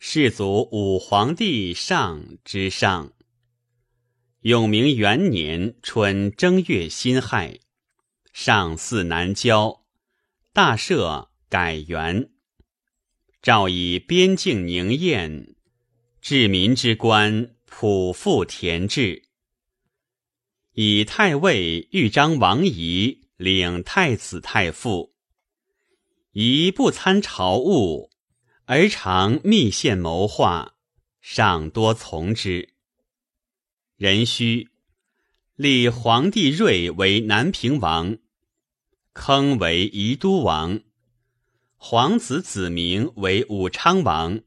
世祖武皇帝上之上。永明元年春正月辛亥，上巳南郊，大赦改元。诏以边境宁晏，治民之官，普复田制。以太尉豫章王仪领太子太傅，仪不参朝务，而常密献谋划，上多从之。壬戌，立皇帝睿为南平王，坑为宜都王，皇子子明为武昌王，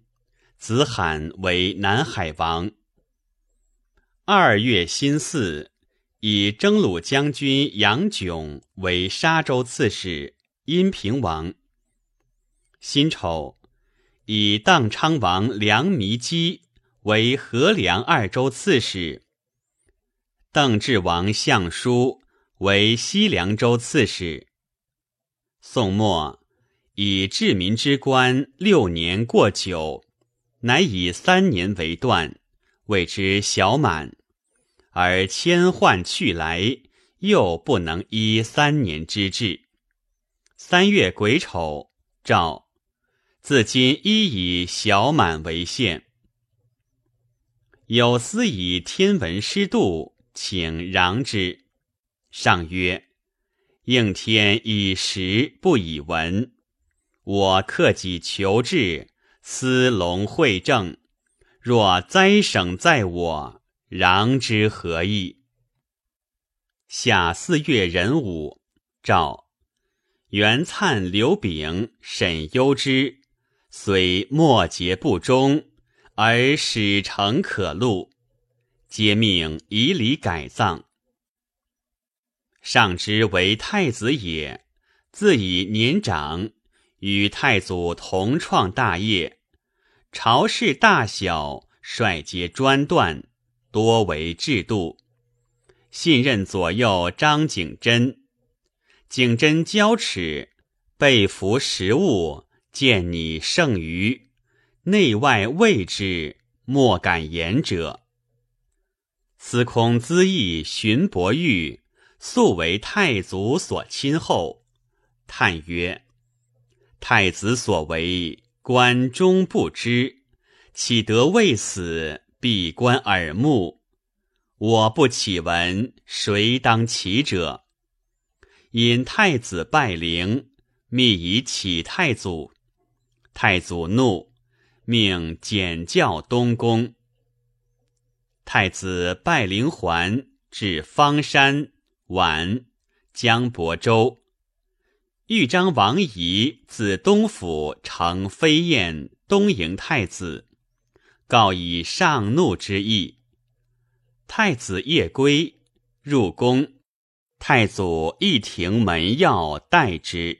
子罕为南海王。二月辛巳。以征虏将军杨炯为沙州刺史、阴平王。辛丑，以荡昌王梁弥基为河梁二州刺史。邓志王相书为西凉州刺史。宋末，以治民之官六年过久，乃以三年为断，谓之小满。而迁宦去来，又不能依三年之制。三月癸丑，诏自今依以小满为限。有司以天文师度，请攘之。上曰：“应天以时，不以文。我克己求治，思龙会政。若灾省在我。”攘之何意？夏四月壬午，诏袁粲、刘炳、沈攸之虽末节不忠，而始成可录，皆命以礼改葬。上之为太子也，自以年长，与太祖同创大业，朝事大小，率皆专断。多为制度，信任左右张景真，景真交耻，被服食物，见你胜于内外畏之，莫敢言者。司空资义荀伯玉素为太祖所亲厚，叹曰：“太子所为，关中不知，岂得未死？”闭关耳目，我不启闻，谁当启者？因太子拜陵，密以启太祖。太祖怒，命减教东宫。太子拜陵还，至方山、宛、江亳州。豫章王仪自东府乘飞燕东迎太子。告以上怒之意。太子夜归，入宫，太祖一庭门要待之。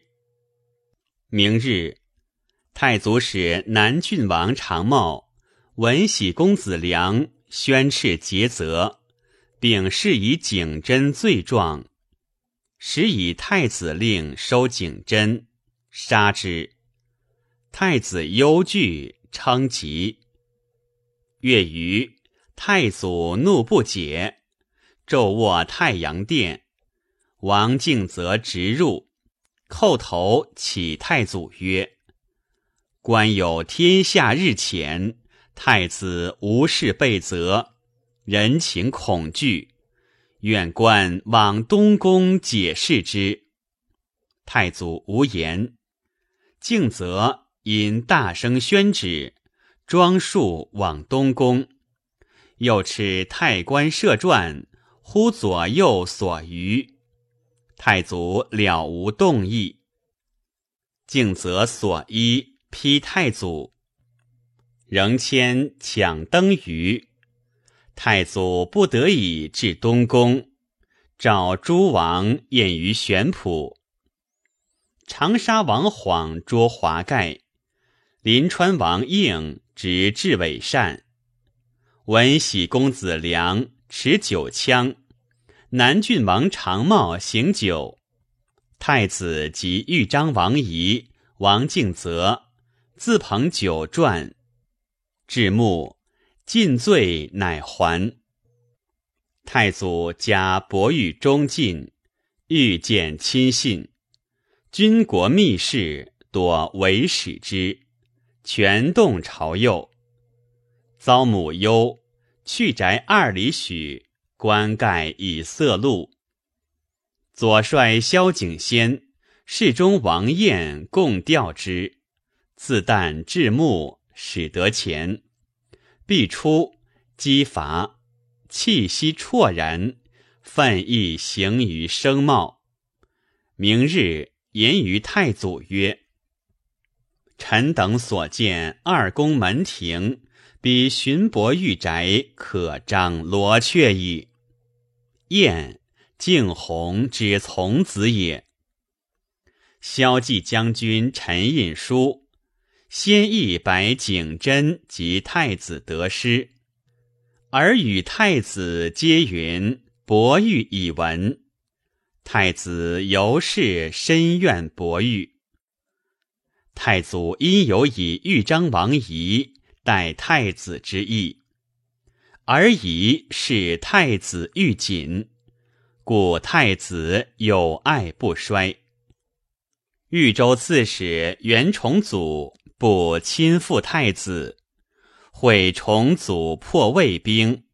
明日，太祖使南郡王长茂、文喜公子良宣斥诘责，并示以景真罪状，使以太子令收景真，杀之。太子忧惧，称疾。月余，太祖怒不解，昼卧太阳殿。王敬则直入，叩头启太祖曰：“官有天下日浅，太子无事被责，人情恐惧，愿官往东宫解释之。”太祖无言。敬则因大声宣旨。庄束往东宫，又持太官设传，呼左右所余。太祖了无动意，敬则所依批太祖，仍迁抢登舆。太祖不得已至东宫，召诸王宴于玄圃。长沙王晃捉华盖，临川王应。执雉尾扇，文喜公子良持酒枪，南郡王长茂行酒，太子及豫章王仪、王敬泽自捧酒传。至暮，尽罪乃还。太祖加伯玉忠进，欲见亲信，军国密事多为使之，权动朝右。遭母忧，去宅二里许，棺盖以色禄。左帅萧景先、侍中王彦共调之，自旦至暮，始得前，必出击伐，气息绰然，愤意行于声貌。明日言于太祖曰：“臣等所见二宫门庭，比荀伯玉宅可张罗雀矣。”燕。敬弘之从子也。萧纪将军陈印书，先意白景真及太子得失，而与太子皆云伯玉以闻。太子由是深怨伯玉。太祖因有以豫章王仪待太子之意，而仪是太子御谨。故太子有爱不衰。豫州刺史袁崇祖不亲附太子，会崇祖破魏兵，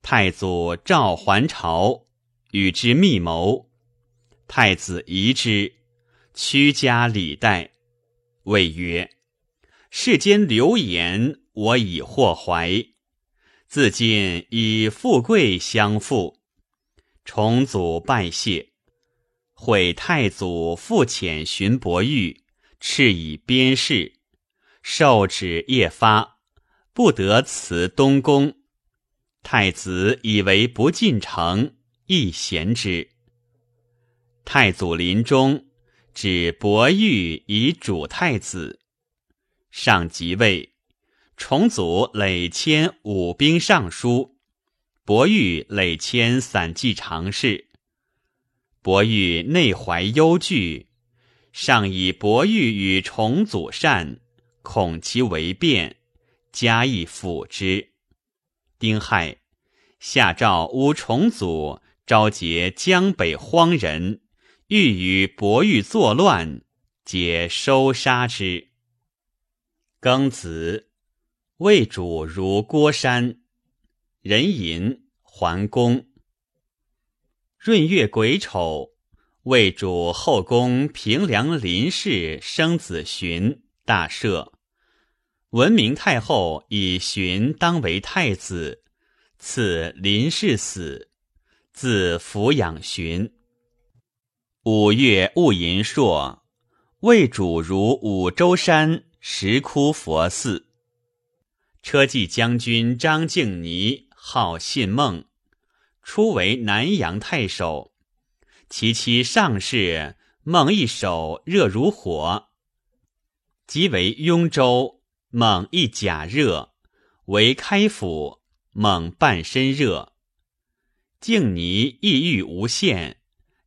太祖召还朝，与之密谋。太子疑之，屈家礼待，谓曰：“世间流言，我已获怀。自今以富贵相负。”重祖拜谢，会太祖复遣寻伯玉，敕以边事，受旨夜发，不得辞东宫。太子以为不进城，亦贤之。太祖临终，指伯玉以主太子。上即位，重祖累迁武兵尚书。伯玉累迁散骑常侍，伯玉内怀忧惧，上以伯玉与重祖善，恐其为变，加以辅之。丁亥，下诏诬重祖召结江北荒人，欲与伯玉作乱，皆收杀之。庚子，魏主如郭山。壬寅，桓公。闰月癸丑，魏主后宫平凉林氏生子荀，大赦。文明太后以荀当为太子，赐林氏死，自抚养荀。五月戊寅朔，魏主如五洲山石窟佛寺。车骑将军张敬尼。号信孟，初为南阳太守。其妻上氏孟一手热如火，即为雍州。孟一甲热，为开府。孟半身热。静尼意欲无限，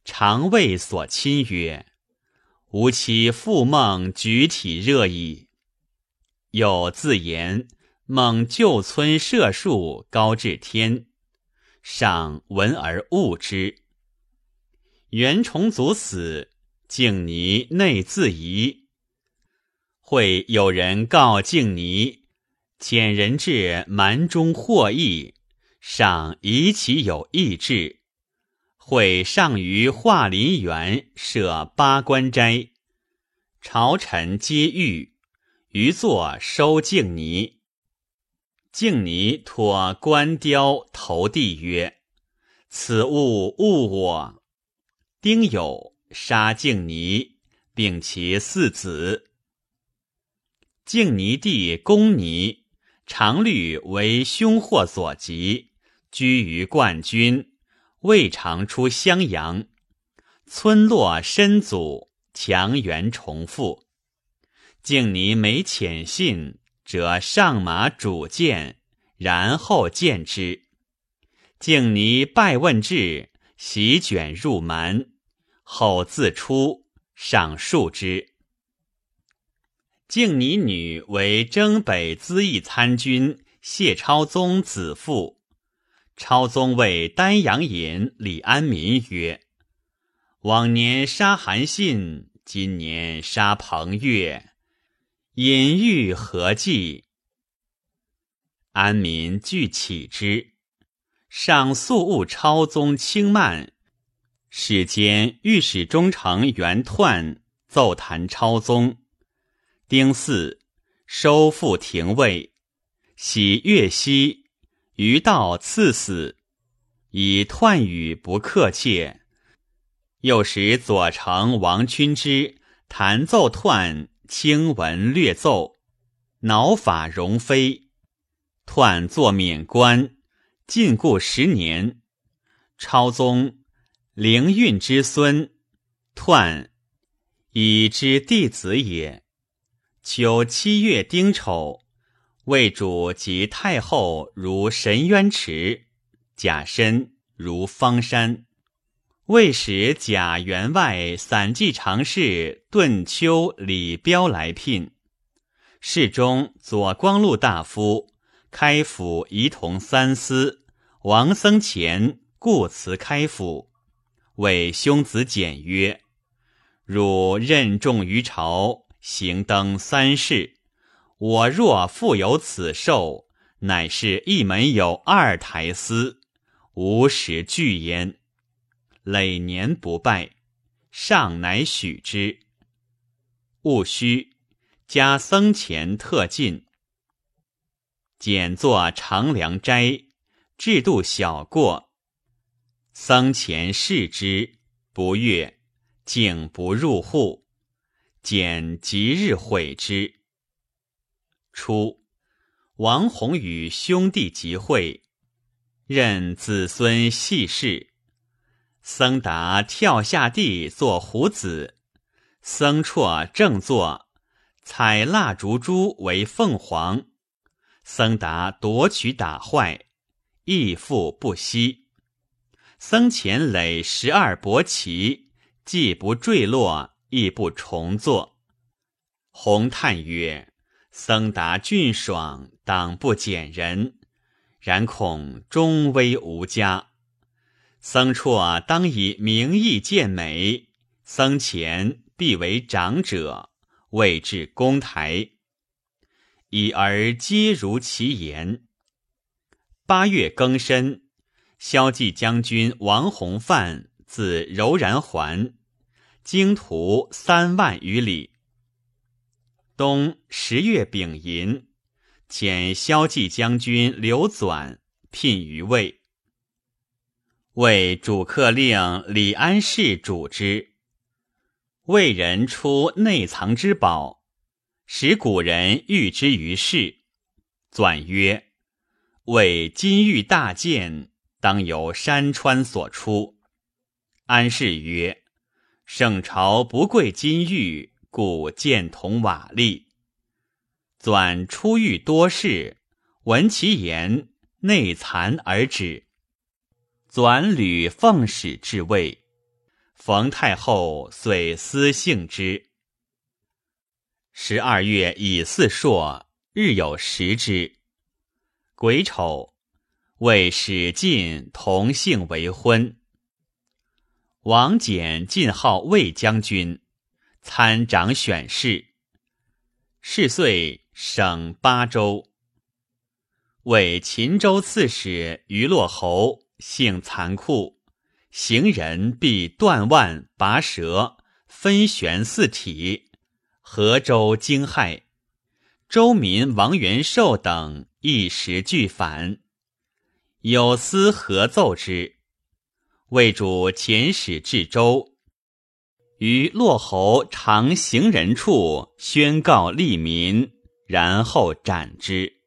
常谓所亲曰：“吾妻复梦举体热矣。”又自言。猛旧村射树高至天，上闻而恶之。袁崇祖死，静尼内自疑。会有人告敬尼，遣人至蛮中获益，上疑其有异志。会上于华林园设八关斋，朝臣皆遇，余作收敬尼。敬尼托官雕投地曰：“此物误我。”丁酉，杀敬尼，并其四子。敬尼弟公尼，常虑为凶祸所及，居于冠军，未尝出襄阳。村落深阻，强援重复。敬尼每遣信。者上马主见，然后见之。敬尼拜问至，席卷入门，后自出，上数之。敬你女为征北资议参军谢超宗子妇。超宗谓丹阳尹李安民曰：“往年杀韩信，今年杀彭越，隐喻何计？”安民具起之，上素务超宗轻慢。世间御史中丞袁彖奏弹超宗。丁巳，收复廷尉，喜岳西，于道赐死，以彖语不克切。又使左丞王君之弹奏彖轻文略奏，恼法容非。彖作免官，禁锢十年。超宗灵运之孙，彖以之弟子也。秋七月丁丑，魏主及太后如神渊池，甲申如方山。魏使贾员外散骑常侍顿丘李彪来聘。侍中左光禄大夫开府仪同三司王僧虔故辞开府，为兄子简曰：“汝任重于朝。”行登三世，我若复有此寿，乃是一门有二台司，无始惧焉。累年不拜，上乃许之。戊戌，加僧前特进，简作长良斋，制度小过。僧前视之，不悦，竟不入户。简即日悔之。初，王弘与兄弟集会，任子孙系事。僧达跳下地做虎子，僧绰正坐，采蜡烛珠为凤凰。僧达夺取打坏，亦复不息。僧前垒十二伯旗，既不坠落。亦不重作。洪叹曰：“僧达俊爽，当不减人，然恐终危无家。僧绰当以名义见美，僧前必为长者，位至公台，已而皆如其言。”八月庚申，萧骑将军王弘范自柔然还。经途三万余里。冬十月丙寅，遣萧纪将军刘纂聘于魏，为主客令李安世主之。魏人出内藏之宝，使古人誉之于世。纂曰：“为金玉大剑，当由山川所出。”安世曰。圣朝不贵金玉，故见铜瓦砾。纂出狱多事，闻其言，内惭而止。纂屡奉使至魏，冯太后遂私幸之。十二月乙巳朔，日有食之。癸丑，为史进同姓为婚。王翦进号魏将军，参掌选事。是岁省八州。为秦州刺史于洛侯，性残酷，行人必断腕拔舌，分悬四体。河州惊骇，州民王元寿等一时俱反，有司合奏之。魏主遣使至州，于洛侯常行人处宣告利民，然后斩之。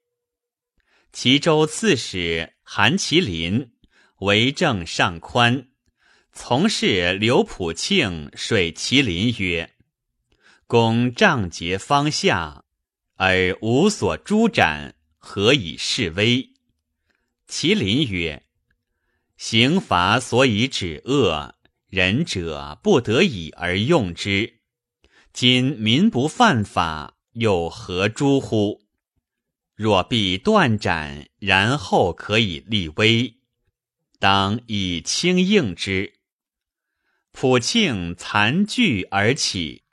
齐州刺史韩麒麟为政尚宽，从事刘普庆水麒麟曰：“公仗节方下，而无所诛斩，何以示威？”麒麟曰。刑罚所以止恶，仁者不得已而用之。今民不犯法，又何诸乎？若必断斩，然后可以立威，当以轻应之。普庆残惧而起。